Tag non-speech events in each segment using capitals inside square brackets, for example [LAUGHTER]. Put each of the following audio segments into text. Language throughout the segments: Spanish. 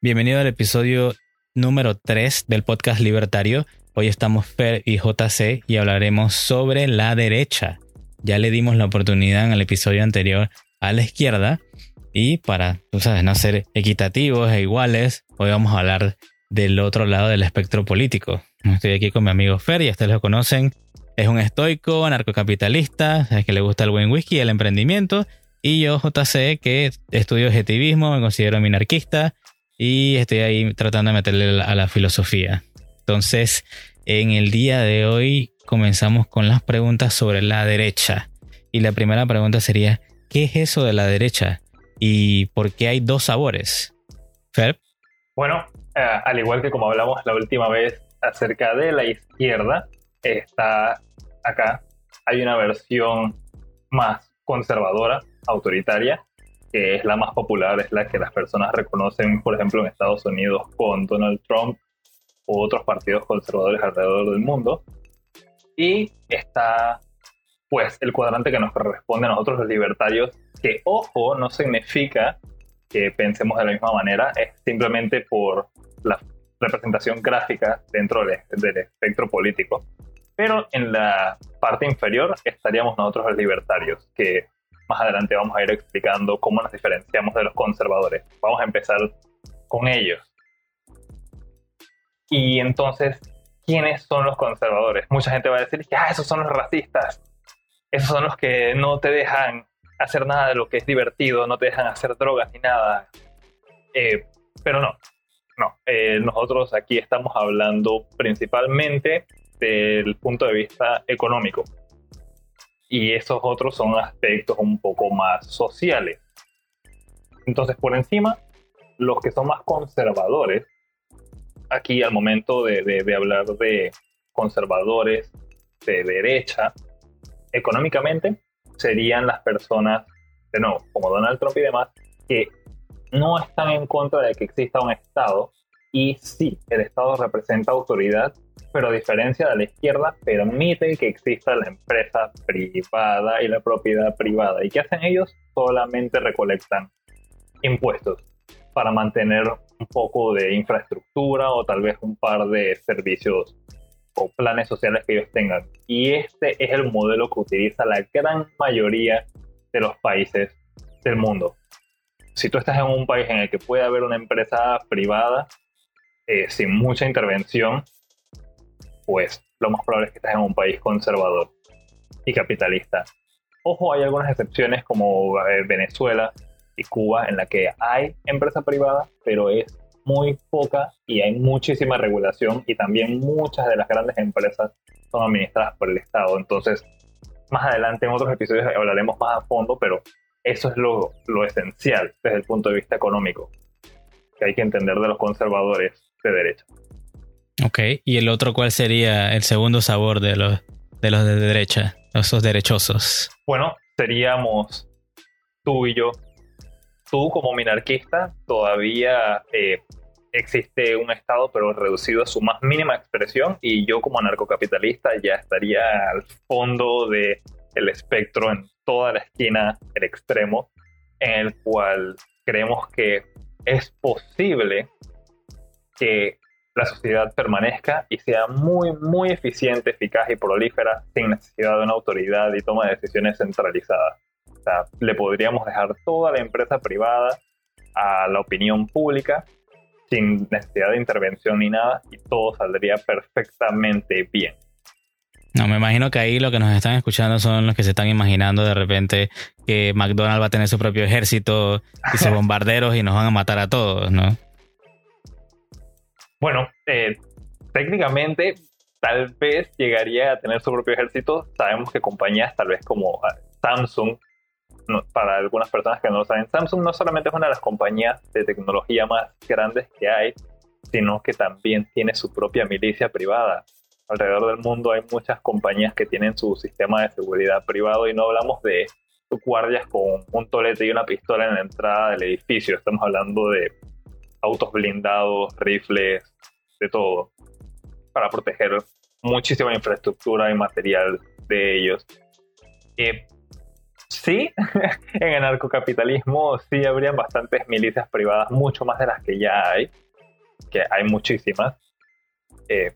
Bienvenido al episodio número 3 del podcast Libertario. Hoy estamos Fer y JC y hablaremos sobre la derecha. Ya le dimos la oportunidad en el episodio anterior a la izquierda y para, tú sabes, no ser equitativos e iguales, hoy vamos a hablar del otro lado del espectro político. Estoy aquí con mi amigo Fer, y ustedes lo conocen. Es un estoico, anarcocapitalista, es que le gusta el buen whisky y el emprendimiento. Y yo, JC, que estudio objetivismo, me considero minarquista y estoy ahí tratando de meterle a la filosofía. Entonces, en el día de hoy comenzamos con las preguntas sobre la derecha. Y la primera pregunta sería, ¿qué es eso de la derecha? ¿Y por qué hay dos sabores? Fer. Bueno, eh, al igual que como hablamos la última vez acerca de la izquierda, está acá, hay una versión más conservadora, autoritaria, que es la más popular, es la que las personas reconocen, por ejemplo, en Estados Unidos con Donald Trump u otros partidos conservadores alrededor del mundo. Y está, pues, el cuadrante que nos corresponde a nosotros los libertarios, que, ojo, no significa que pensemos de la misma manera, es simplemente por la representación gráfica dentro del, espectro político. Pero en la parte inferior estaríamos nosotros los libertarios, que más adelante vamos a ir explicando cómo nos diferenciamos de los conservadores. Vamos a empezar con ellos. Y entonces, ¿quiénes son los conservadores? Mucha gente va a decir que ah, esos son los racistas. Esos son los que no te dejan hacer nada de lo que es divertido, no te dejan hacer drogas ni nada. Eh, pero no, no. Eh, nosotros aquí estamos hablando principalmente del punto de vista económico. Y esos otros son aspectos un poco más sociales. Entonces, por encima, los que son más conservadores, aquí al momento de, de hablar de conservadores de derecha, económicamente, serían las personas, de nuevo, como Donald Trump y demás, que no están en contra de que exista un Estado y sí, el Estado representa autoridad, pero a diferencia de la izquierda, permite que exista la empresa privada y la propiedad privada. ¿Y qué hacen ellos? Solamente recolectan impuestos para mantener un poco de infraestructura o tal vez un par de servicios o planes sociales que ellos tengan. Y este es el modelo que utiliza la gran mayoría de los países del mundo si tú estás en un país en el que puede haber una empresa privada eh, sin mucha intervención, pues lo más probable es que estés en un país conservador y capitalista. Ojo, hay algunas excepciones como eh, Venezuela y Cuba en la que hay empresa privada, pero es muy poca y hay muchísima regulación y también muchas de las grandes empresas son administradas por el Estado. Entonces, más adelante en otros episodios hablaremos más a fondo, pero eso es lo, esencial desde el punto de vista económico que hay que entender de los conservadores de derecha. Ok, ¿y el otro cuál sería el segundo sabor de los de, los de derecha, esos derechosos? Bueno, seríamos tú y yo. Tú como minarquista todavía eh, existe un Estado pero reducido a su más mínima expresión y yo como anarcocapitalista ya estaría al fondo del el espectro en toda la esquina, el extremo, en el cual creemos que es posible que la sociedad permanezca y sea muy, muy eficiente, eficaz y prolífera sin necesidad de una autoridad y toma de decisiones centralizada. O sea, le podríamos dejar toda la empresa privada a la opinión pública sin necesidad de intervención ni nada y todo saldría perfectamente bien. No, me imagino que ahí lo que nos están escuchando son los que se están imaginando de repente que McDonald's va a tener su propio ejército y sus [LAUGHS] bombarderos y nos van a matar a todos, ¿no? Bueno, eh, técnicamente tal vez llegaría a tener su propio ejército. Sabemos que compañías tal vez como ah, Samsung, para algunas personas que no lo saben, Samsung no solamente es una de las compañías de tecnología más grandes que hay, sino que también tiene su propia milicia privada alrededor del mundo hay muchas compañías que tienen su sistema de seguridad privado y no hablamos de guardias con un tolete y una pistola en la entrada del edificio. Estamos hablando de autos blindados, rifles, de todo, para proteger muchísima infraestructura y material de ellos. Sí, [LAUGHS] en el narcocapitalismo sí habrían bastantes milicias privadas, mucho más de las que ya hay, que hay muchísimas. Eh,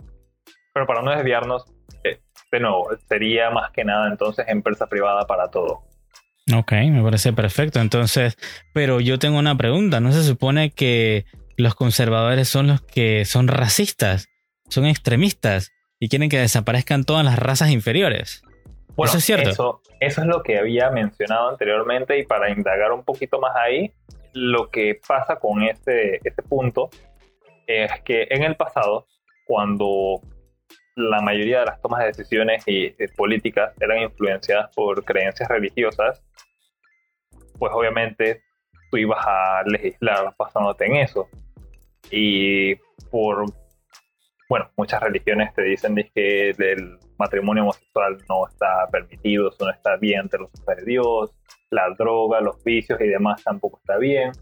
pero para no desviarnos, eh, de nuevo, sería más que nada entonces empresa privada para todo. Ok, me parece perfecto. Entonces, pero yo tengo una pregunta. ¿No se supone que los conservadores son los que son racistas, son extremistas y quieren que desaparezcan todas las razas inferiores? Bueno, eso es cierto. Eso, eso es lo que había mencionado anteriormente y para indagar un poquito más ahí, lo que pasa con este, este punto es que en el pasado, cuando la mayoría de las tomas de decisiones y políticas eran influenciadas por creencias religiosas, pues obviamente tú ibas a legislar basándote en eso. Y por, bueno, muchas religiones te dicen que el matrimonio homosexual no está permitido, eso no está bien entre los hijos de Dios, la droga, los vicios y demás tampoco está bien.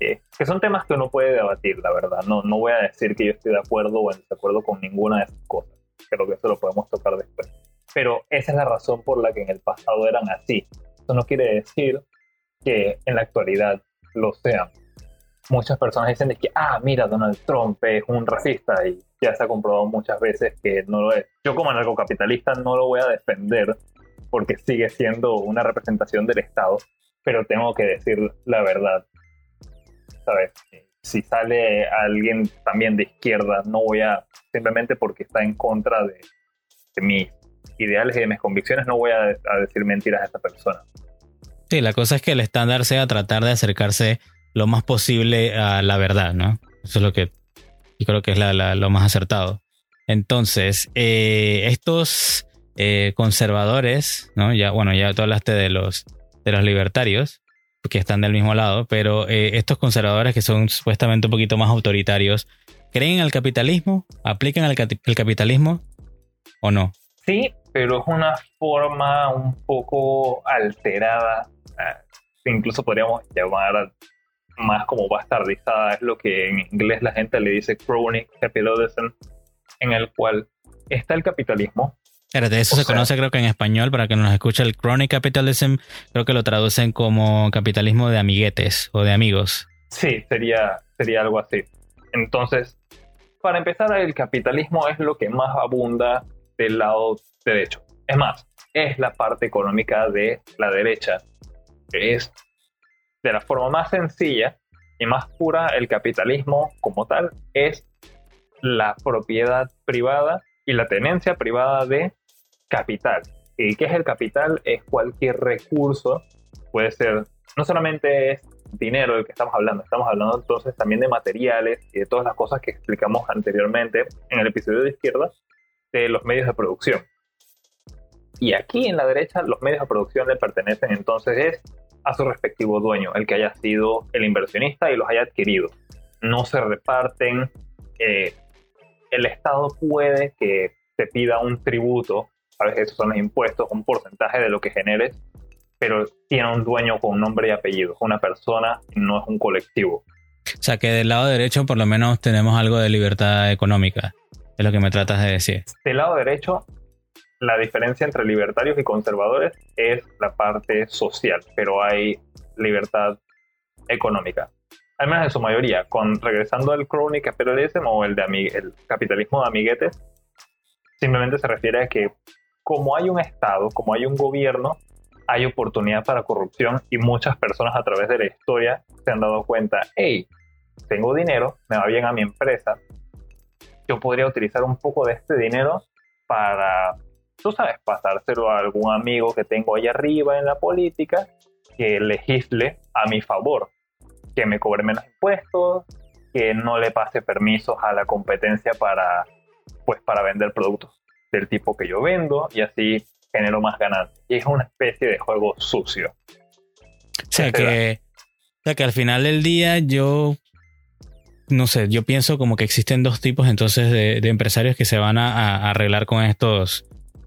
Eh, que son temas que uno puede debatir, la verdad. No, no voy a decir que yo estoy de acuerdo o en desacuerdo con ninguna de esas cosas. Creo que eso lo podemos tocar después. Pero esa es la razón por la que en el pasado eran así. Eso no quiere decir que en la actualidad lo sean. Muchas personas dicen que, ah, mira, Donald Trump es un racista y ya se ha comprobado muchas veces que no lo es. Yo como anarcocapitalista no lo voy a defender porque sigue siendo una representación del Estado, pero tengo que decir la verdad. ¿Sabes? Si sale alguien también de izquierda, no voy a, simplemente porque está en contra de, mis ideales y de mis convicciones, no voy a, decir mentiras a esa persona. Sí, la cosa es que el estándar sea tratar de acercarse lo más posible a la verdad, ¿no? Eso es lo que yo creo que es lo más acertado. Entonces, eh, estos eh, conservadores, ¿no? Ya, bueno, ya tú hablaste de los, de los libertarios, que están del mismo lado, pero eh, estos conservadores que son supuestamente un poquito más autoritarios, ¿creen en el capitalismo? ¿Aplican el capitalismo o no? Sí, pero es una forma un poco alterada incluso podríamos llamar más como bastardizada, es lo que en inglés la gente le dice chronic capitalism, en el cual está el capitalismo. De eso se conoce creo que en español, para que nos escuche el chronic capitalism, creo que lo traducen como capitalismo de amiguetes o de amigos. Sí, sería, sería algo así. Entonces, para empezar, el capitalismo es lo que más abunda del lado derecho. Es más, es la parte económica de la derecha es de la forma más sencilla y más pura el capitalismo como tal es la propiedad privada y la tenencia privada de capital. ¿Y qué es el capital? Es cualquier recurso, puede ser, no solamente es dinero del que estamos hablando, estamos hablando entonces también de materiales y de todas las cosas que explicamos anteriormente en el episodio de izquierda de los medios de producción. Y aquí en la derecha los medios de producción le pertenecen entonces es a su respectivo dueño, el que haya sido el inversionista y los haya adquirido. No se reparten. Eh, el Estado puede que te pida un tributo, a veces esos son los impuestos, un porcentaje de lo que generes, pero tiene un dueño con nombre y apellido, una persona, no es un colectivo. O sea que del lado derecho por lo menos tenemos algo de libertad económica, es lo que me tratas de decir. Del lado derecho la diferencia entre libertarios y conservadores es la parte social, pero hay libertad económica. Al menos en su mayoría. Con, regresando al crony capitalism o el, de capitalismo de amiguetes, simplemente se refiere a que como hay un Estado, como hay un gobierno, hay oportunidad para corrupción y muchas personas a través de la historia se han dado cuenta, hey, tengo dinero, me va bien a mi empresa, yo podría utilizar un poco de este dinero para tú sabes, pasárselo a algún amigo que tengo ahí arriba en la política que legisle a mi favor, que me cobre menos impuestos, que no le pase permisos a la competencia para, pues, para vender productos del tipo que yo vendo y así genero más ganancias. Y es una especie de juego sucio. O sea que, o sea que al final del día yo no sé, yo pienso como que existen dos tipos entonces de, empresarios que se van a, arreglar con estos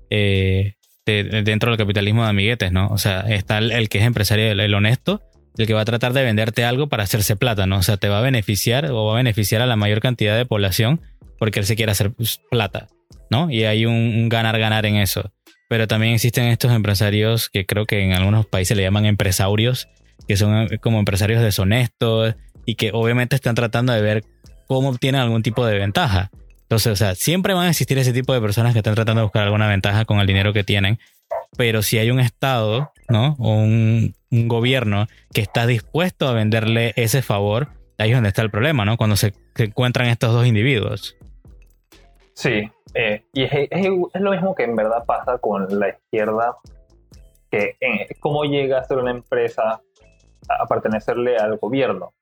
eh, dentro del capitalismo de amiguetes, ¿no? O sea, está el, que es empresario, el, honesto, el que va a tratar de venderte algo para hacerse plata, ¿no? O sea, te va a beneficiar o va a beneficiar a la mayor cantidad de población porque él se quiere hacer pues, plata, ¿no? Y hay un ganar-ganar en eso. pero también existen estos empresarios que creo que en algunos países le llaman empresarios, que son eh, como empresarios deshonestos y que obviamente están tratando de ver cómo obtienen algún tipo de ventaja. Entonces, o sea, siempre van a existir ese tipo de personas que están tratando de buscar alguna ventaja con el dinero que tienen, pero si hay un Estado, ¿no? O un, gobierno que está dispuesto a venderle ese favor, ahí es donde está el problema, ¿no? Cuando se, encuentran estos dos individuos. Sí, eh, y es, lo mismo que en verdad pasa con la izquierda, que cómo llega a ser una empresa a, pertenecerle al gobierno.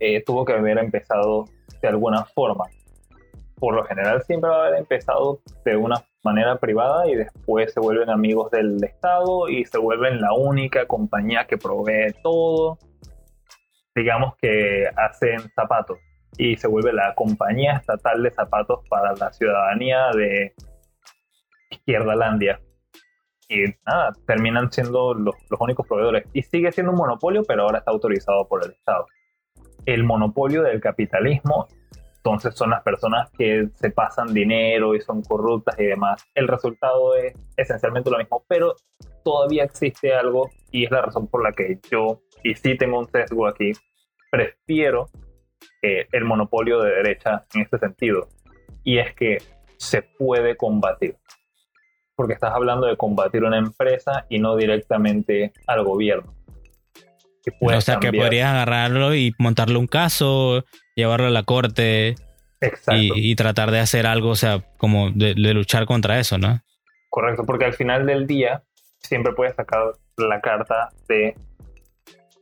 Eh, tuvo que haber empezado de alguna forma. Por lo general siempre va a haber empezado de una manera privada y después se vuelven amigos del Estado y se vuelven la única compañía que provee todo. Digamos que hacen zapatos y se vuelve la compañía estatal de zapatos para la ciudadanía de Izquierda Landia. Y nada, terminan siendo los, los únicos proveedores. Y sigue siendo un monopolio, pero ahora está autorizado por el Estado. El monopolio del capitalismo entonces son las personas que se pasan dinero y son corruptas y demás. El resultado es esencialmente lo mismo, pero todavía existe algo y es la razón por la que yo, y sí tengo un sesgo aquí, prefiero eh, el monopolio de derecha en este sentido. Y es que se puede combatir. Porque estás hablando de combatir una empresa y no directamente al gobierno. o sea, que podrías agarrarlo y montarle un caso, llevarlo a la corte y, tratar de hacer algo, o sea, como de, luchar contra eso, ¿no? Correcto, porque al final del día siempre puedes sacar la carta de,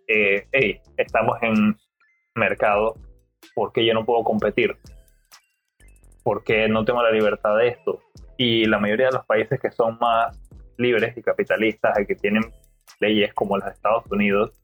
eh, hey, estamos en mercado, ¿por qué yo no puedo competir? ¿Por qué no tengo la libertad de esto? Y la mayoría de los países que son más libres y capitalistas y que tienen leyes como de Estados Unidos,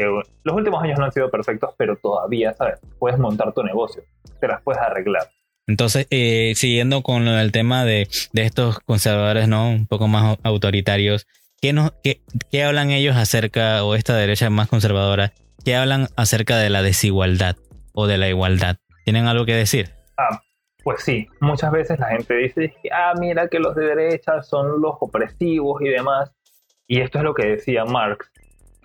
los últimos años no han sido perfectos, pero todavía, ¿sabes? Puedes montar tu negocio, te las puedes arreglar. Entonces, eh, siguiendo con el tema de, estos conservadores, ¿no? Un poco más autoritarios, ¿qué, no, qué, ¿qué hablan ellos acerca, o esta derecha más conservadora, qué hablan acerca de la desigualdad o de la igualdad? ¿Tienen algo que decir? Ah, pues sí, muchas veces la gente dice, ah, mira que los de derecha son los opresivos y demás. Y esto es lo que decía Marx,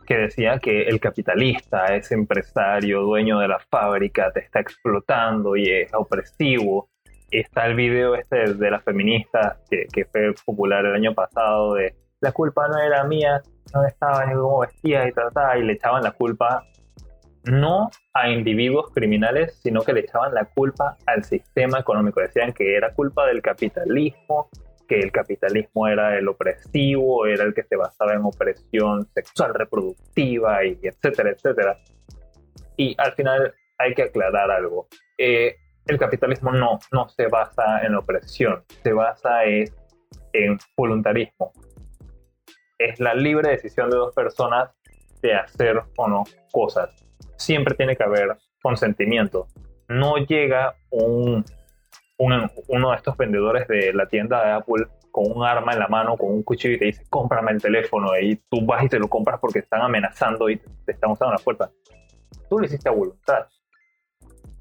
que decía que el capitalista, ese empresario, dueño de la fábrica, te está explotando y es opresivo. Está el video este de las feministas que, que fue popular el año pasado de la culpa no era mía, no estaba ni cómo vestía y trataba y le echaban la culpa no a individuos criminales, sino que le echaban la culpa al sistema económico. Decían que era culpa del capitalismo, que el capitalismo era el opresivo, era el que se basaba en opresión sexual reproductiva y etcétera, etcétera. Y al final hay que aclarar algo. Eh, el capitalismo no, no se basa en opresión, se basa en, en voluntarismo. Es la libre decisión de dos personas de hacer o no cosas. Siempre tiene que haber consentimiento. No llega un uno de estos vendedores de la tienda de Apple con un arma en la mano, con un cuchillo y te dice, cómprame el teléfono y tú vas y te lo compras porque están amenazando y te están usando la fuerza. Tú lo hiciste a voluntad.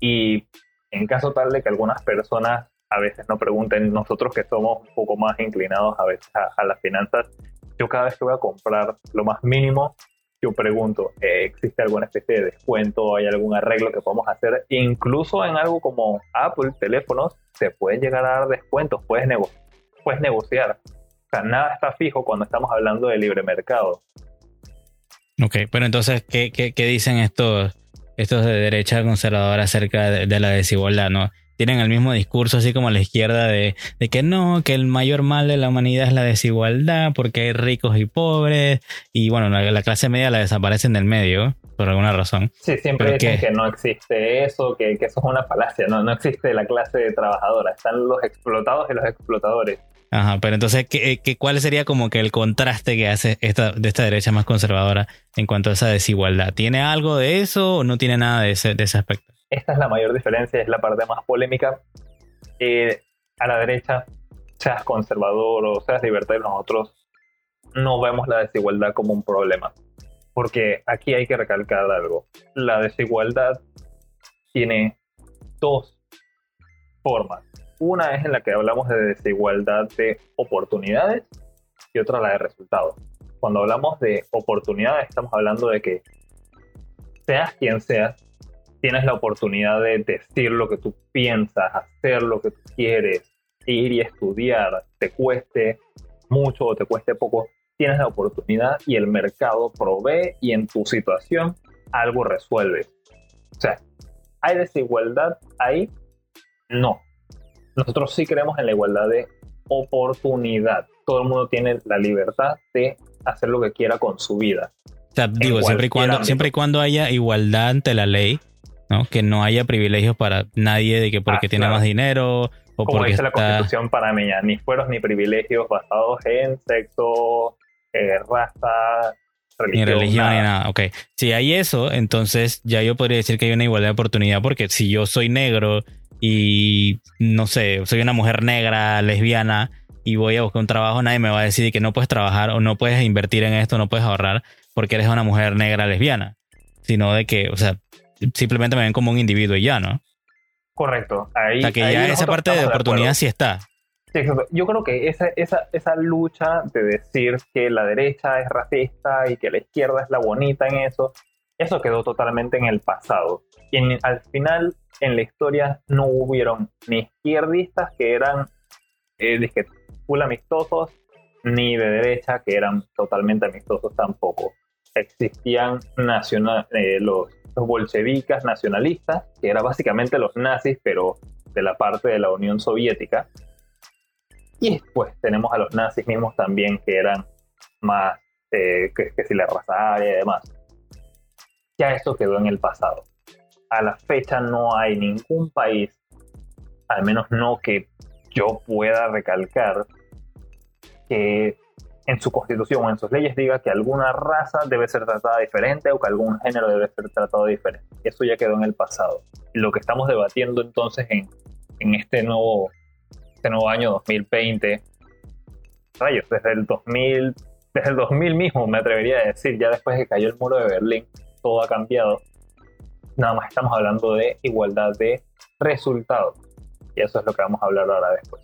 Y en caso tal de que algunas personas a veces no pregunten, nosotros que somos un poco más inclinados a veces a las finanzas, yo cada vez que voy a comprar lo más mínimo, yo pregunto, eh, ¿existe alguna especie de descuento? ¿Hay algún arreglo que podamos hacer? Incluso en algo como Apple, teléfonos, se pueden llegar a dar descuentos, puedes, negociar. O sea, nada está fijo cuando estamos hablando de libre mercado. Ok, pero entonces, ¿qué, qué, qué dicen estos, estos de derecha conservadora acerca de la desigualdad? ¿no? Tienen el mismo discurso así como la izquierda de, que no, que el mayor mal de la humanidad es la desigualdad porque hay ricos y pobres y bueno, la, clase media la desaparece en el medio por alguna razón. Sí, siempre dicen que, no existe eso, que, eso es una falacia, no, no existe la clase trabajadora, están los explotados y los explotadores. Ajá, pero entonces, ¿qué, cuál sería como que el contraste que hace esta, de esta derecha más conservadora en cuanto a esa desigualdad? ¿Tiene algo de eso o no tiene nada de ese, de ese aspecto? Esta es la mayor diferencia, es la parte más polémica. A la derecha, seas conservador o seas libertario, nosotros no vemos la desigualdad como un problema. Porque aquí hay que recalcar algo. La desigualdad tiene dos formas. Una es en la que hablamos de desigualdad de oportunidades y otra la de resultados. Cuando hablamos de oportunidades, estamos hablando de que seas quien seas, tienes la oportunidad de decir lo que tú piensas, hacer lo que tú quieres, ir y estudiar, te cueste mucho o te cueste poco, tienes la oportunidad y el mercado provee y en tu situación algo resuelve. O sea, ¿hay desigualdad ahí? No. Nosotros sí creemos en la igualdad de oportunidad. Todo el mundo tiene la libertad de hacer lo que quiera con su vida. O sea, digo, siempre y, cuando, siempre y cuando haya igualdad ante la ley, ¿no? Que no haya privilegios para nadie de que porque ah, tiene más dinero o Como porque dice la Constitución panameña, ni fueros ni privilegios basados en sexo, eh, raza, religión. Ni religión ni nada. Ok. Si hay eso, entonces ya yo podría decir que hay una igualdad de oportunidad porque si yo soy negro y no sé, soy una mujer negra, lesbiana y voy a buscar un trabajo, nadie me va a decir que no puedes trabajar o no puedes invertir en esto, no puedes ahorrar porque eres una mujer negra lesbiana, sino de que, o sea, simplemente me ven como un individuo y ya, ¿no? Correcto. Ahí, o sea, que ya esa parte de oportunidad sí está. Yo creo que esa, esa, esa lucha de decir que la derecha es racista y que la izquierda es la bonita en eso, eso quedó totalmente en el pasado. Y al final, en la historia, no hubieron ni izquierdistas que eran eh, full amistosos, ni de derecha que eran totalmente amistosos tampoco. Existían nacional, eh, los, los bolcheviques nacionalistas, que eran básicamente los nazis, pero de la parte de la Unión Soviética, y después tenemos a los nazis mismos también que eran más, eh, que, si la raza aria y demás. Ya eso quedó en el pasado. A la fecha no hay ningún país, al menos no que yo pueda recalcar, que en su constitución o en sus leyes diga que alguna raza debe ser tratada diferente o que algún género debe ser tratado diferente. Eso ya quedó en el pasado. Lo que estamos debatiendo entonces en, en este nuevo este nuevo año 2020. Rayos, desde el 2000, desde el 2000 mismo me atrevería a decir, ya después que cayó el muro de Berlín, todo ha cambiado. Nada más estamos hablando de igualdad de resultados. Y eso es lo que vamos a hablar ahora después.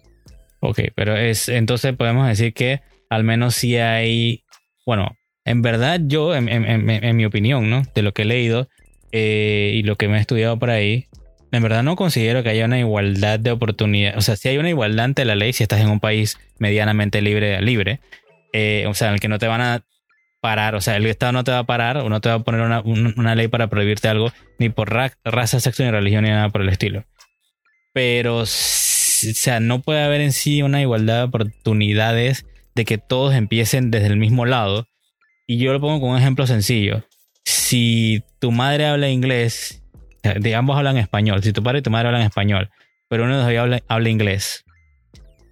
Ok, pero es entonces podemos decir que al menos si hay, bueno, en verdad yo, en, mi opinión, ¿no? De lo que he leído eh, y lo que me he estudiado por ahí, en verdad no considero que haya una igualdad de oportunidad. O sea, si hay una igualdad ante la ley, si estás en un país medianamente libre, libre, eh, o sea, en el que no te van a parar, o sea, el Estado no te va a parar o no te va a poner una, ley para prohibirte algo, ni por raza, sexo, ni religión, ni nada por el estilo. Pero, o sea, no puede haber en sí una igualdad de oportunidades de que todos empiecen desde el mismo lado. Y yo lo pongo con un ejemplo sencillo. Si tu madre habla inglés de ambos hablan español. Si tu padre y tu madre hablan español, pero uno de ellos habla, inglés,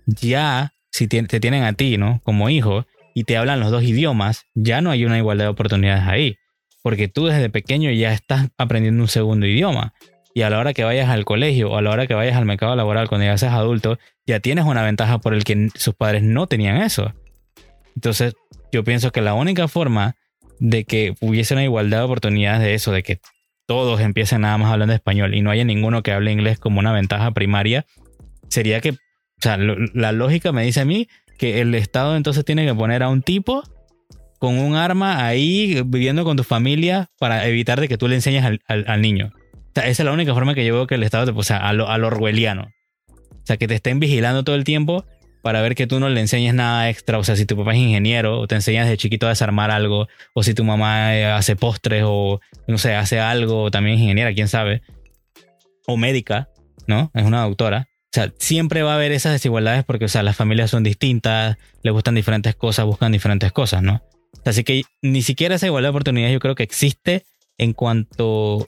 ya si te, tienen a ti, ¿no? Como hijo y te hablan los dos idiomas, ya no hay una igualdad de oportunidades ahí. Porque tú desde pequeño ya estás aprendiendo un segundo idioma. Y a la hora que vayas al colegio o a la hora que vayas al mercado laboral cuando ya seas adulto, ya tienes una ventaja por el que sus padres no tenían eso. Entonces, yo pienso que la única forma de que hubiese una igualdad de oportunidades de eso, de que todos empiecen nada más hablando español y no haya ninguno que hable inglés como una ventaja primaria, sería que, o sea, la lógica me dice a mí que el Estado entonces tiene que poner a un tipo con un arma ahí viviendo con tu familia para evitar de que tú le enseñes al, niño. O esa es la única forma que yo veo que el Estado, te, o sea, a lo, a lo orwelliano. O sea, que te estén vigilando todo el tiempo para ver que tú no le enseñes nada extra. O sea, si tu papá es ingeniero o te enseñas de chiquito a desarmar algo, o si tu mamá eh, hace postres o no sé, hace algo, también es ingeniera, quién sabe, o médica, ¿no? Es una doctora. O sea, siempre va a haber esas desigualdades porque, o sea, las familias son distintas, les gustan diferentes cosas, buscan diferentes cosas, ¿no? Así que ni siquiera esa igualdad de oportunidades yo creo que existe en cuanto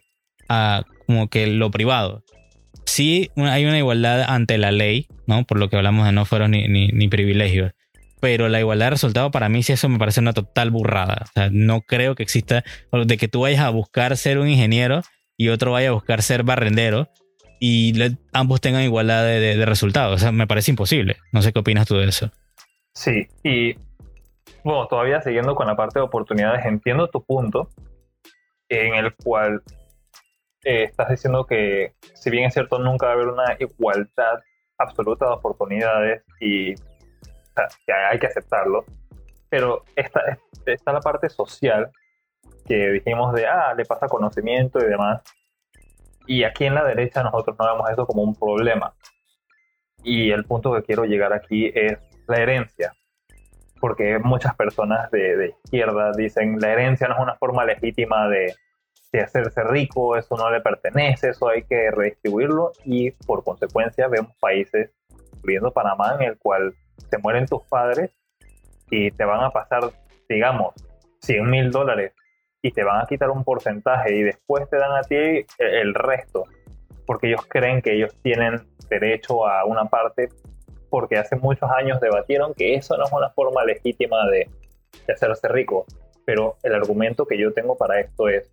a como que lo privado sí hay una igualdad ante la ley, ¿no? Por lo que hablamos de no fueron ni, ni, privilegios. Pero la igualdad de resultado para mí sí eso me parece una total burrada. O sea, no creo que exista de que tú vayas a buscar ser un ingeniero y otro vaya a buscar ser barrendero y ambos tengan igualdad de, de, resultados. O sea, me parece imposible. No sé qué opinas tú de eso. Sí, y bueno, todavía siguiendo con la parte de oportunidades, entiendo tu punto en el cual eh, estás diciendo que, si bien es cierto, nunca va a haber una igualdad absoluta de oportunidades y que hay que aceptarlo, Pero está, está la parte social que dijimos de, ah, le pasa conocimiento y demás. Y aquí en la derecha nosotros no vemos eso como un problema. Y el punto que quiero llegar aquí es la herencia. Porque muchas personas de, de izquierda dicen la herencia no es una forma legítima de, de hacerse rico, eso no le pertenece, eso hay que redistribuirlo. Y por consecuencia vemos países, incluyendo Panamá, en el cual se mueren tus padres y te van a pasar, digamos, 100 mil dólares y te van a quitar un porcentaje y después te dan a ti el resto, porque ellos creen que ellos tienen derecho a una parte, porque hace muchos años debatieron que eso no es una forma legítima de, hacerse rico. Pero el argumento que yo tengo para esto es,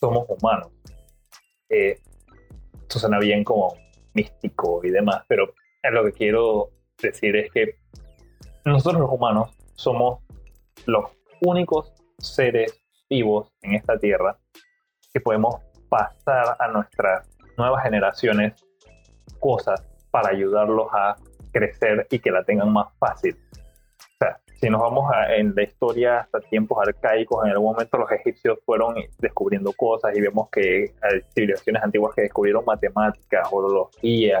somos humanos. Eh, esto suena bien como místico y demás, pero lo que quiero decir es que nosotros los humanos somos los únicos seres vivos en esta tierra que podemos pasar a nuestras nuevas generaciones cosas para ayudarlos a crecer y que la tengan más fácil. O sea, si nos vamos a, en la historia hasta tiempos arcaicos, en algún momento los egipcios fueron descubriendo cosas y vemos que hay civilizaciones antiguas que descubrieron matemáticas, orología,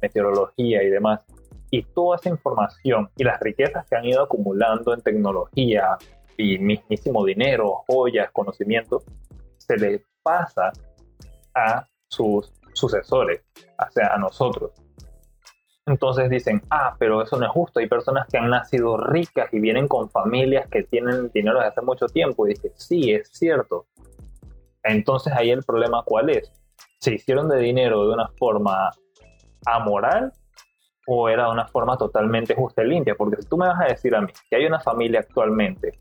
meteorología y demás. Y toda esa información y las riquezas que han ido acumulando en tecnología, y mismísimo dinero, joyas, conocimiento, se le pasa a sus sucesores, o sea, a nosotros. Entonces dicen, ah, pero eso no es justo. Hay personas que han nacido ricas y vienen con familias que tienen dinero desde hace mucho tiempo. Y dije, sí, es cierto. Entonces ahí el problema cuál es. ¿Se hicieron de dinero de una forma amoral o era de una forma totalmente justa y limpia? Porque si tú me vas a decir a mí que hay una familia actualmente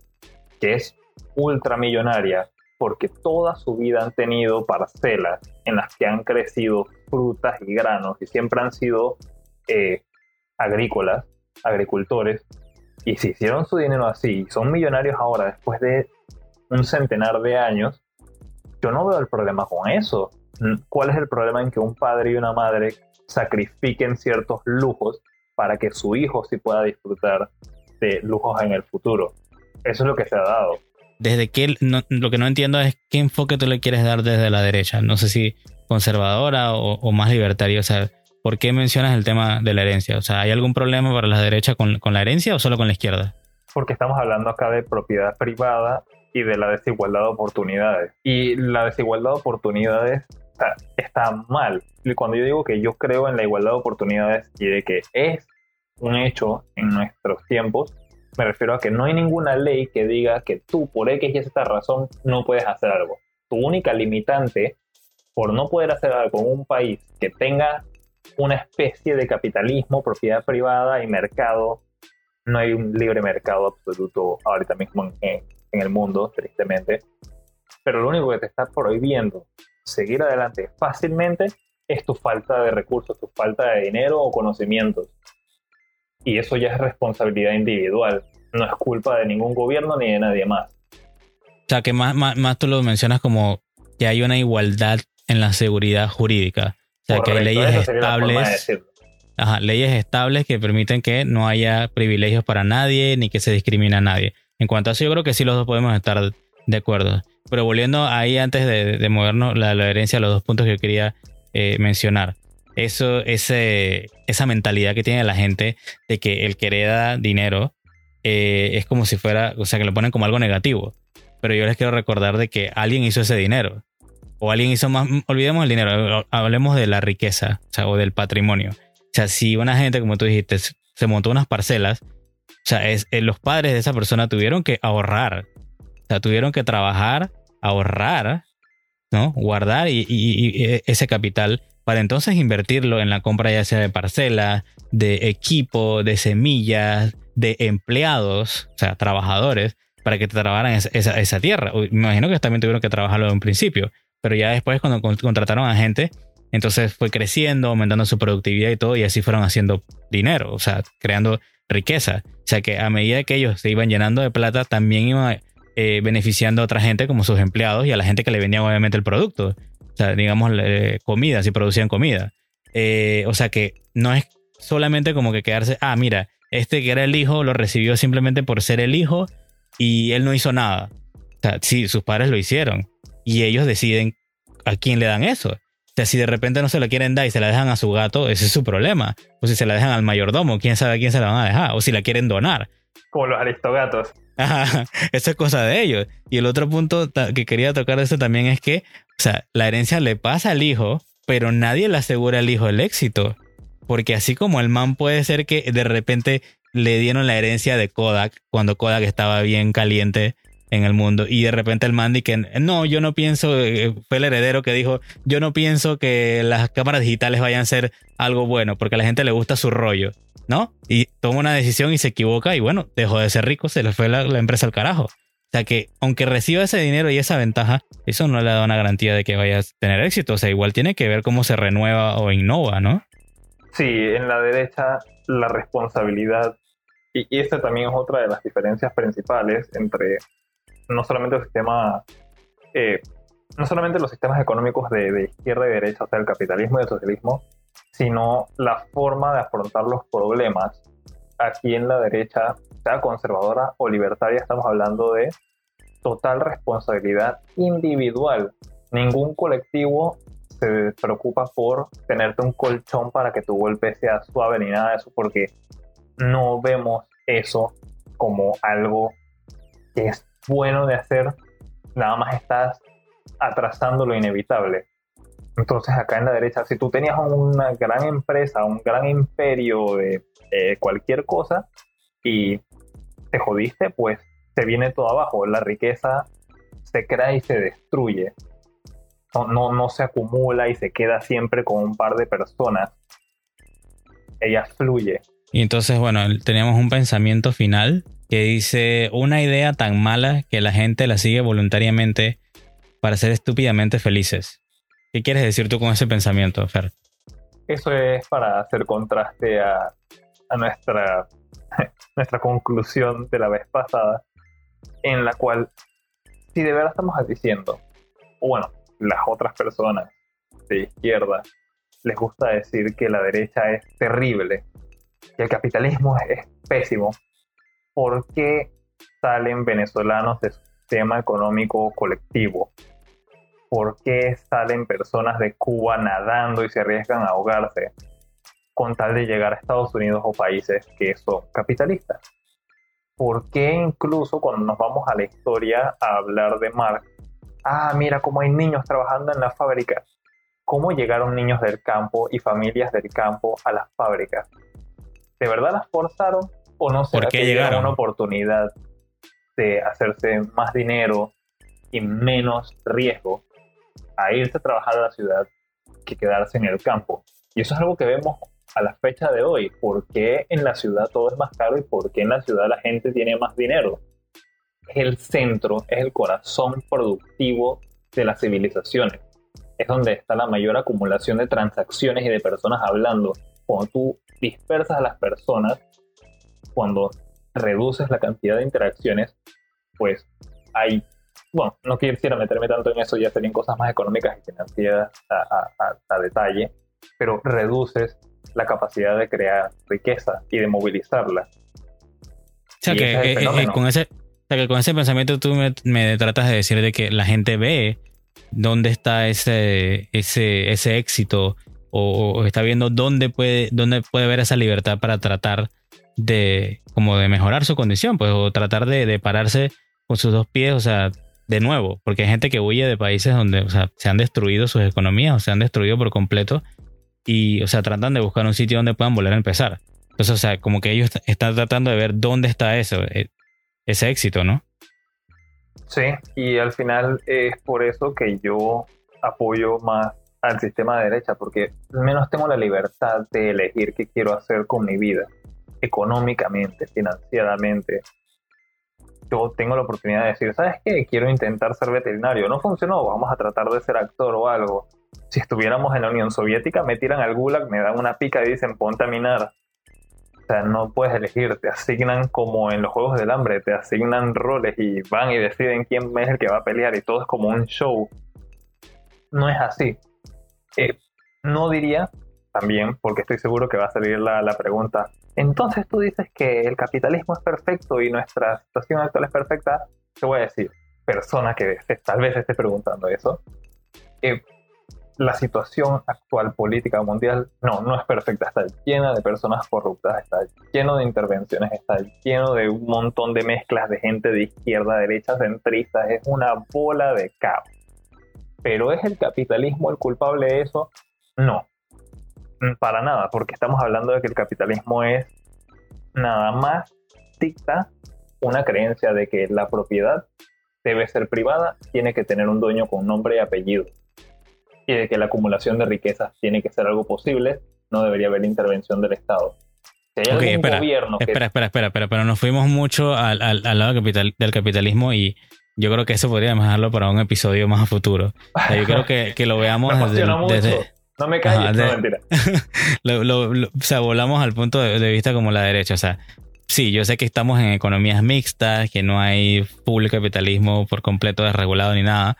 que es ultramillonaria porque toda su vida han tenido parcelas en las que han crecido frutas y granos y siempre han sido eh, agrícolas, agricultores, y si hicieron su dinero así, son millonarios ahora después de un centenar de años, yo no veo el problema con eso. ¿Cuál es el problema en que un padre y una madre sacrifiquen ciertos lujos para que su hijo sí pueda disfrutar de lujos en el futuro? Eso es lo que se ha dado. Desde que lo que no entiendo es qué enfoque tú le quieres dar desde la derecha. No sé si conservadora o, más libertaria. O sea, ¿por qué mencionas el tema de la herencia? O sea, ¿hay algún problema para la derecha con, la herencia o solo con la izquierda? Porque estamos hablando acá de propiedad privada y de la desigualdad de oportunidades. Y la desigualdad de oportunidades está mal. Y cuando yo digo que yo creo en la igualdad de oportunidades y de que es un hecho en nuestros tiempos, me refiero a que no hay ninguna ley que diga que tú, por X y esta razón, no puedes hacer algo. Tu única limitante por no poder hacer algo en un país que tenga una especie de capitalismo, propiedad privada y mercado, no hay un libre mercado absoluto ahorita mismo en, en el mundo, tristemente. Pero lo único que te está prohibiendo seguir adelante fácilmente es tu falta de recursos, tu falta de dinero o conocimientos y eso ya es responsabilidad individual, no es culpa de ningún gobierno ni de nadie más. O sea, que más, más, tú lo mencionas como que hay una igualdad en la seguridad jurídica. O sea, que hay leyes estables. Ajá, leyes estables que permiten que no haya privilegios para nadie ni que se discrimine a nadie. En cuanto a eso, yo creo que sí los dos podemos estar de acuerdo. Pero volviendo ahí antes de, movernos la, la, herencia, los dos puntos que yo quería eh, mencionar eso, ese, esa mentalidad que tiene la gente de que el que hereda dinero eh, es como si fuera, o sea, que lo ponen como algo negativo. Pero yo les quiero recordar de que alguien hizo ese dinero. O alguien hizo más, olvidemos el dinero, hablemos de la riqueza, o, sea, o del patrimonio. O sea, si una gente, como tú dijiste, se montó unas parcelas, o sea, es, eh, los padres de esa persona tuvieron que ahorrar. O sea, tuvieron que trabajar, ahorrar, ¿no? Guardar y, y ese capital para entonces invertirlo en la compra ya sea de parcelas, de equipo, de semillas, de empleados, o sea, trabajadores, para que trabajaran esa, esa, tierra. Me imagino que también tuvieron que trabajarlo en un principio, pero ya después cuando contrataron a gente, entonces fue creciendo, aumentando su productividad y todo, y así fueron haciendo dinero, o sea, creando riqueza. O sea que a medida que ellos se iban llenando de plata, también iban eh, beneficiando a otra gente como sus empleados y a la gente que le vendía obviamente el producto. O sea, digamos, comida, si producían comida. Eh, o sea que no es solamente como que quedarse, ah, mira, este que era el hijo lo recibió simplemente por ser el hijo y él no hizo nada. O sea, sí, sus padres lo hicieron y ellos deciden a quién le dan eso. O sea, si de repente no se la quieren dar y se la dejan a su gato, ese es su problema. O si se la dejan al mayordomo, quién sabe a quién se la van a dejar. O si la quieren donar. Como los aristogatos. Ajá, [LAUGHS] eso es cosa de ellos. Y el otro punto que quería tocar de eso también es que, o sea, la herencia le pasa al hijo, pero nadie le asegura al hijo el éxito. Porque así como el man puede ser que de repente le dieron la herencia de Kodak cuando Kodak estaba bien caliente en el mundo y de repente el man que no, yo no pienso, eh, fue el heredero que dijo, yo no pienso que las cámaras digitales vayan a ser algo bueno porque a la gente le gusta su rollo, ¿no? Y toma una decisión y se equivoca y bueno, dejó de ser rico, se le fue la, la empresa al carajo. O sea que aunque reciba ese dinero y esa ventaja, eso no le da una garantía de que vaya a tener éxito. O sea, igual tiene que ver cómo se renueva o innova, ¿no? Sí, en la derecha la responsabilidad, y, esta también es otra de las diferencias principales entre no solamente el sistema, eh, no solamente los sistemas económicos de, izquierda y derecha, o sea, el capitalismo y el socialismo, sino la forma de afrontar los problemas. Aquí en la derecha, sea conservadora o libertaria, estamos hablando de total responsabilidad individual. Ningún colectivo se preocupa por tenerte un colchón para que tu golpe sea suave ni nada de eso, porque no vemos eso como algo que es bueno de hacer, nada más estás atrasando lo inevitable. Entonces acá en la derecha, si tú tenías una gran empresa, un gran imperio de cualquier cosa y te jodiste, pues se viene todo abajo. La riqueza se crea y se destruye no, no, se acumula y se queda siempre con un par de personas. Ella fluye. Y entonces, bueno, teníamos un pensamiento final que dice una idea tan mala que la gente la sigue voluntariamente para ser estúpidamente felices. ¿Qué quieres decir tú con ese pensamiento, Fer? Eso es para hacer contraste a, nuestra, [LAUGHS] nuestra conclusión de la vez pasada, en la cual, si de verdad estamos diciendo, bueno, las otras personas de izquierda les gusta decir que la derecha es terrible, que el capitalismo es, pésimo, ¿por qué salen venezolanos de su sistema económico colectivo? ¿Por qué salen personas de Cuba nadando y se arriesgan a ahogarse con tal de llegar a Estados Unidos o países que son capitalistas? ¿Por qué incluso cuando nos vamos a la historia a hablar de Marx, ah, mira cómo hay niños trabajando en las fábricas. ¿Cómo llegaron niños del campo y familias del campo a las fábricas? ¿De verdad las forzaron o no se que llegaron una oportunidad de hacerse más dinero y menos riesgo a irse a trabajar a la ciudad que quedarse en el campo? Y eso es algo que vemos a la fecha de hoy. ¿Por qué en la ciudad todo es más caro y por qué en la ciudad la gente tiene más dinero? es el centro, es el corazón productivo de las civilizaciones. Es donde está la mayor acumulación de transacciones y de personas hablando. Cuando tú dispersas a las personas, cuando reduces la cantidad de interacciones, pues hay, bueno, no quisiera meterme tanto en eso, ya serían cosas más económicas y financieras a, detalle, pero reduces la capacidad de crear riqueza y de movilizarla. O sea, que eh, eh, con ese, o sea, que con ese pensamiento tú me, tratas de decir de que la gente ve dónde está ese, ese, ese éxito o, está viendo dónde puede, dónde puede ver esa libertad para tratar de, como de mejorar su condición, pues, o tratar de, pararse con sus dos pies, o sea, de nuevo, porque hay gente que huye de países donde, o sea, se han destruido sus economías o se han destruido por completo y, o sea, tratan de buscar un sitio donde puedan volver a empezar. Entonces, o sea, como que ellos están tratando de ver dónde está eso. Eh, ese éxito, ¿no? Sí, y al final es por eso que yo apoyo más al sistema de derecha, porque al menos tengo la libertad de elegir qué quiero hacer con mi vida, económicamente, financieramente. Yo tengo la oportunidad de decir, ¿sabes qué? Quiero intentar ser veterinario. No funcionó, vamos a tratar de ser actor o algo. Si estuviéramos en la Unión Soviética, me tiran al gulag, me dan una pica y dicen, ponte a minar o sea, no puedes elegir, te asignan como en los Juegos del Hambre, te asignan roles y van y deciden quién es el que va a pelear y todo es como un show. No es así. Eh, no diría, también, porque estoy seguro que va a salir la, la pregunta, entonces tú dices que el capitalismo es perfecto y nuestra situación actual es perfecta, te voy a decir, persona que tal vez esté preguntando eso, eh, la situación actual política mundial no, no es perfecta, está llena de personas corruptas, está lleno de intervenciones, está lleno de un montón de mezclas de gente de izquierda, derecha, centrista, es una bola de caos. Pero ¿es el capitalismo el culpable de eso? No, para nada, porque estamos hablando de que el capitalismo es nada más dicta una creencia de que la propiedad debe ser privada, tiene que tener un dueño con nombre y apellido y de que la acumulación de riquezas tiene que ser algo posible, no debería haber intervención del Estado. Si hay espera, gobierno espera, espera, espera, espera, pero nos fuimos mucho al, al, lado del capitalismo y yo creo que eso podríamos dejarlo para un episodio más a futuro. yo creo que, que lo veamos [LAUGHS] desde, No me calles, no mentira. [LAUGHS] o sea, volamos al punto de, vista como la derecha. O sea, sí, yo sé que estamos en economías mixtas, que no hay full capitalismo por completo desregulado ni nada,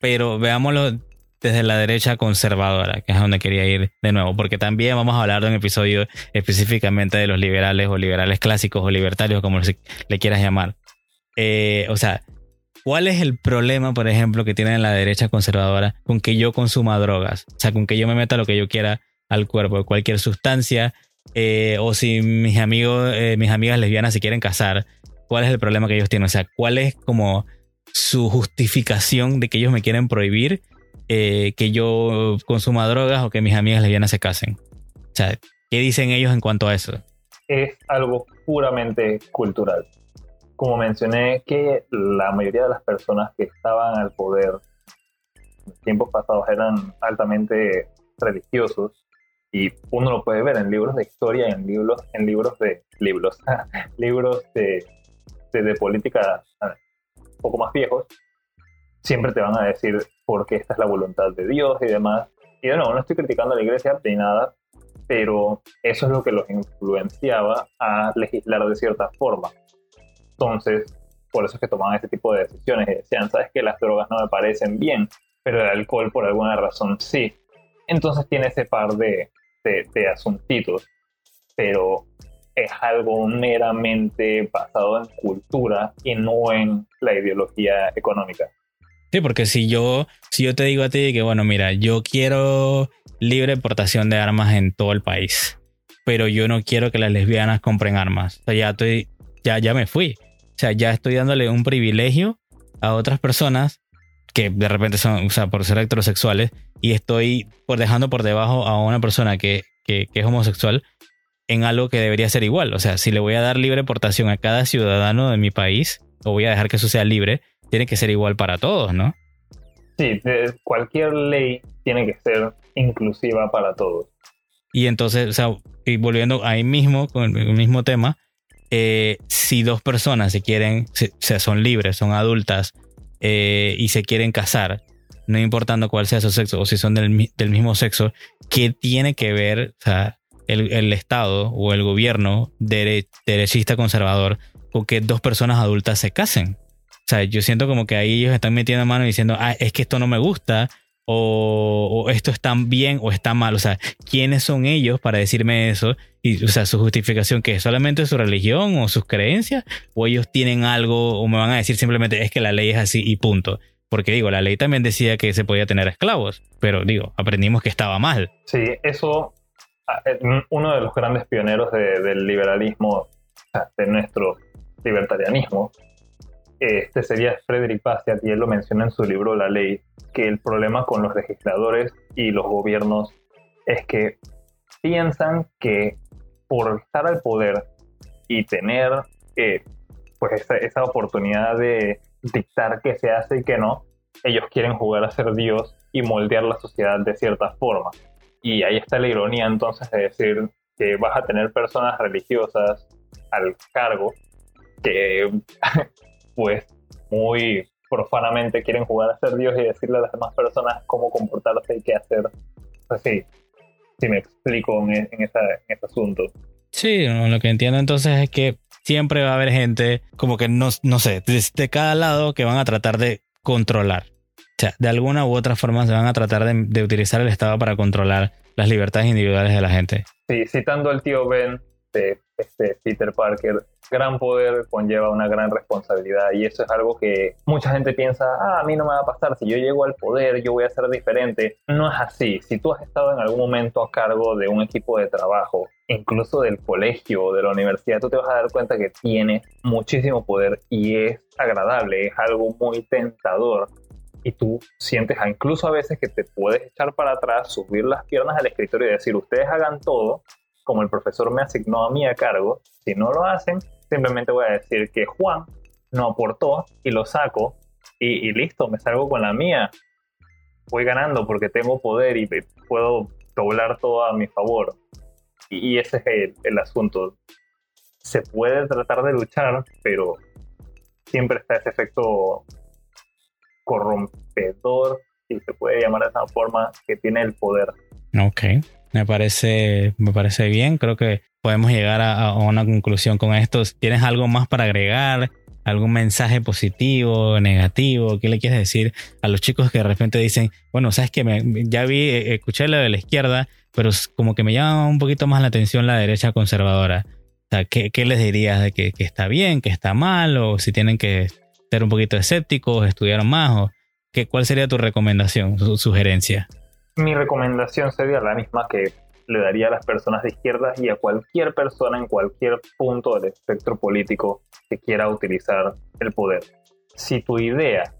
pero veámoslo desde la derecha conservadora, que es donde quería ir de nuevo, porque también vamos a hablar de un episodio específicamente de los liberales o liberales clásicos o libertarios, como le quieras llamar. Eh, o sea, ¿cuál es el problema, por ejemplo, que tiene la derecha conservadora con que yo consuma drogas? O sea, con que yo me meta lo que yo quiera al cuerpo, cualquier sustancia, eh, o si mis amigos, eh, mis amigas lesbianas se quieren casar, ¿cuál es el problema que ellos tienen? O sea, ¿cuál es como su justificación de que ellos me quieren prohibir eh, que yo consuma drogas o que mis amigas lesbianas se casen. O sea, ¿qué dicen ellos en cuanto a eso? Es algo puramente cultural. Como mencioné, que la mayoría de las personas que estaban al poder en tiempos pasados eran altamente religiosos y uno lo puede ver en libros de historia, en libros, en libros de libros, [LAUGHS] libros de, de, de política un poco más viejos, siempre te van a decir porque esta es la voluntad de Dios y demás. Y de no estoy criticando a la iglesia ni nada, pero eso es lo que los influenciaba a legislar de cierta forma. Entonces, por eso es que tomaban este tipo de decisiones y decían, sabes que las drogas no me parecen bien, pero el alcohol por alguna razón sí. Entonces tiene ese par de, de, de asuntitos, pero es algo meramente basado en cultura y no en la ideología económica. Sí, porque si yo, si yo te digo a ti que, bueno, mira, yo quiero libre portación de armas en todo el país, pero yo no quiero que las lesbianas compren armas. O sea, ya estoy, ya, ya me fui. O sea, ya estoy dándole un privilegio a otras personas que de repente son, o sea, por ser heterosexuales, y estoy por dejando por debajo a una persona que, que, que es homosexual en algo que debería ser igual. O sea, si le voy a dar libre portación a cada ciudadano de mi país, o voy a dejar que eso sea libre, tiene que ser igual para todos, ¿no? Sí, cualquier ley tiene que ser inclusiva para todos. Y entonces, o sea, y volviendo ahí mismo, con el mismo tema, eh, si dos personas se quieren, o sea, son libres, son adultas eh, y se quieren casar, no importando cuál sea su sexo o si son del, mismo sexo, ¿qué tiene que ver sea, el, Estado o el gobierno derechista conservador con que dos personas adultas se casen? O sea, yo siento como que ahí ellos están metiendo mano diciendo, ah, es que esto no me gusta, o, esto está bien o está mal. O sea, ¿quiénes son ellos para decirme eso? Y, o sea, su justificación, que es solamente su religión o sus creencias, o ellos tienen algo, o me van a decir simplemente es que la ley es así y punto. Porque digo, la ley también decía que se podía tener esclavos, pero digo, aprendimos que estaba mal. Sí, eso, ah, eh, uno de los grandes pioneros del liberalismo, de nuestro libertarianismo, este sería Frederick Bastiat y él lo menciona en su libro La Ley, que el problema con los legisladores y los gobiernos es que piensan que por estar al poder y tener eh, pues esa, oportunidad de dictar qué se hace y qué no, ellos quieren jugar a ser Dios y moldear la sociedad de cierta forma. Y ahí está la ironía entonces de decir que vas a tener personas religiosas al cargo que [LAUGHS] pues muy profanamente quieren jugar a ser Dios y decirle a las demás personas cómo comportarse y qué hacer. Así, si me explico en, en, ese asunto. Sí, lo que entiendo entonces es que siempre va a haber gente como que no, no sé, de, cada lado que van a tratar de controlar. O sea, de alguna u otra forma se van a tratar de, de utilizar el Estado para controlar las libertades individuales de la gente. Sí, citando al tío Ben, de este Peter Parker, gran poder conlleva una gran responsabilidad y eso es algo que mucha gente piensa, ah, a mí no me va a pasar, si yo llego al poder yo voy a ser diferente. No es así, si tú has estado en algún momento a cargo de un equipo de trabajo, incluso del colegio o de la universidad, tú te vas a dar cuenta que tienes muchísimo poder y es agradable, es algo muy tentador y tú sientes incluso a veces que te puedes echar para atrás, subir las piernas al escritorio y decir, ustedes hagan todo como el profesor me asignó a mí a cargo. Si no lo hacen, simplemente voy a decir que Juan no aportó y lo saco y, listo, me salgo con la mía. Voy ganando porque tengo poder y puedo doblar todo a mi favor. Y, ese es el asunto. Se puede tratar de luchar, pero siempre está ese efecto corrompedor, si se puede llamar de esa forma, que tiene el poder. Ok, me parece, me parece bien. Creo que podemos llegar a, una conclusión con esto. ¿Tienes algo más para agregar? ¿Algún mensaje positivo, negativo? ¿Qué le quieres decir a los chicos que de repente dicen, bueno, sabes que ya vi, eh, escuché la de la izquierda, pero como que me llama un poquito más la atención la derecha conservadora? O sea, ¿qué, les dirías de que, que, está bien, que está mal, o si tienen que ser un poquito escépticos, estudiar más? O ¿qué, ¿Cuál sería tu recomendación, su, sugerencia? Mi recomendación sería la misma que le daría a las personas de izquierda y a cualquier persona en cualquier punto del espectro político que quiera utilizar el poder. Si tu idea,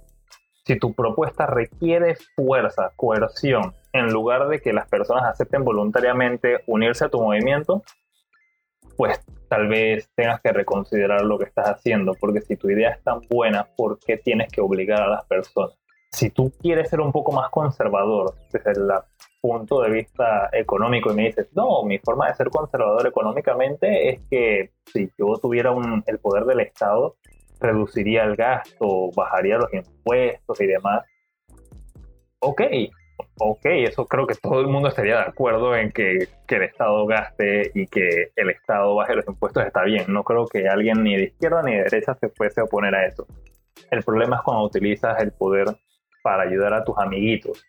si tu propuesta requiere fuerza, coerción, en lugar de que las personas acepten voluntariamente unirse a tu movimiento, pues tal vez tengas que reconsiderar lo que estás haciendo, porque si tu idea es tan buena, ¿por qué tienes que obligar a las personas? Si tú quieres ser un poco más conservador desde el punto de vista económico y me dices, no, mi forma de ser conservador económicamente es que si yo tuviera el poder del Estado, reduciría el gasto, bajaría los impuestos y demás. Ok, ok, eso creo que todo el mundo estaría de acuerdo en que, el Estado gaste y que el Estado baje los impuestos está bien. No creo que alguien ni de izquierda ni de derecha se fuese a oponer a eso. El problema es cuando utilizas el poder para ayudar a tus amiguitos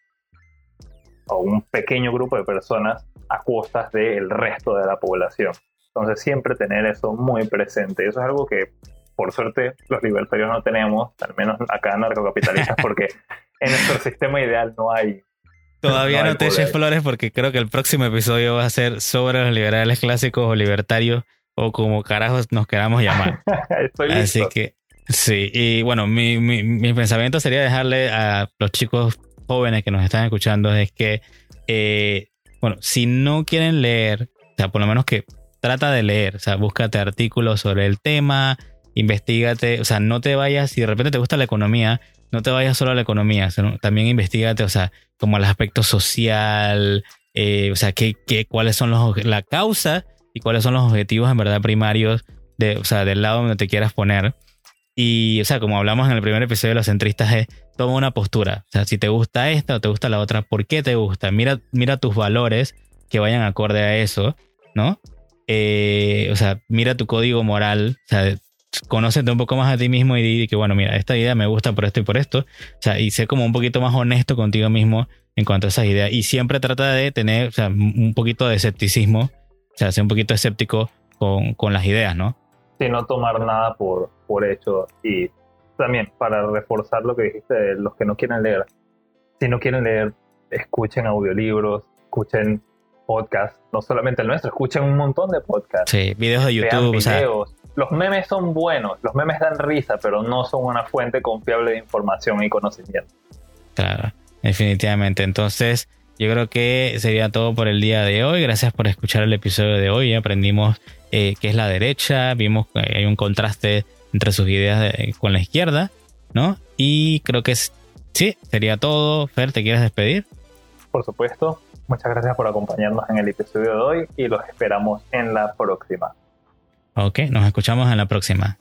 o un pequeño grupo de personas a costas del resto de la población. Entonces siempre tener eso muy presente. Eso es algo que por suerte los libertarios no tenemos, al menos acá en narcocapitalistas, [LAUGHS] porque en nuestro sistema ideal no hay Todavía no, te eches flores porque creo que el próximo episodio va a ser sobre los liberales clásicos o libertarios o como carajos nos queramos llamar. [LAUGHS] Estoy listo. Así que sí, y bueno, mi, mi, pensamiento sería dejarle a los chicos jóvenes que nos están escuchando es que, eh, bueno, si no quieren leer, o sea, por lo menos que trata de leer, o sea, búscate artículos sobre el tema, investigate, o sea, no te vayas, si de repente te gusta la economía, no te vayas solo a la economía, también investigate, o sea, como el aspecto social, eh, o sea, qué, qué, cuáles son los, la causa y cuáles son los objetivos en verdad primarios de, o sea, del lado donde te quieras poner. Y, o sea, como hablamos en el primer episodio de los centristas, es toma una postura. O sea, si te gusta esta o te gusta la otra, ¿por qué te gusta? Mira, mira tus valores que vayan acorde a eso, ¿no? Eh, o sea, mira tu código moral, o sea, conócete un poco más a ti mismo y di que, bueno, mira, esta idea me gusta por esto y por esto. O sea, y sé como un poquito más honesto contigo mismo en cuanto a esas ideas. Y siempre trata de tener, o sea, un poquito de escepticismo, o sea, ser un poquito escéptico con, con las ideas, ¿no? Sí, no tomar nada por, por hecho. Y también, para reforzar lo que dijiste de los que no quieren leer, si no quieren leer, escuchen audiolibros, escuchen podcasts, no solamente el nuestro, escuchen un montón de podcasts. Sí, videos de YouTube, videos, los memes son buenos, los memes dan risa, pero no son una fuente confiable de información y conocimiento. Claro, definitivamente. Entonces, yo creo que sería todo por el día de hoy. Gracias por escuchar el episodio de hoy. Aprendimos eh, qué es la derecha, vimos que hay un contraste entre sus ideas con la izquierda, ¿no? Y creo que sí, sería todo. Fer, ¿te quieres despedir? Por supuesto. Muchas gracias por acompañarnos en el episodio de hoy y los esperamos en la próxima. Ok, nos escuchamos en la próxima.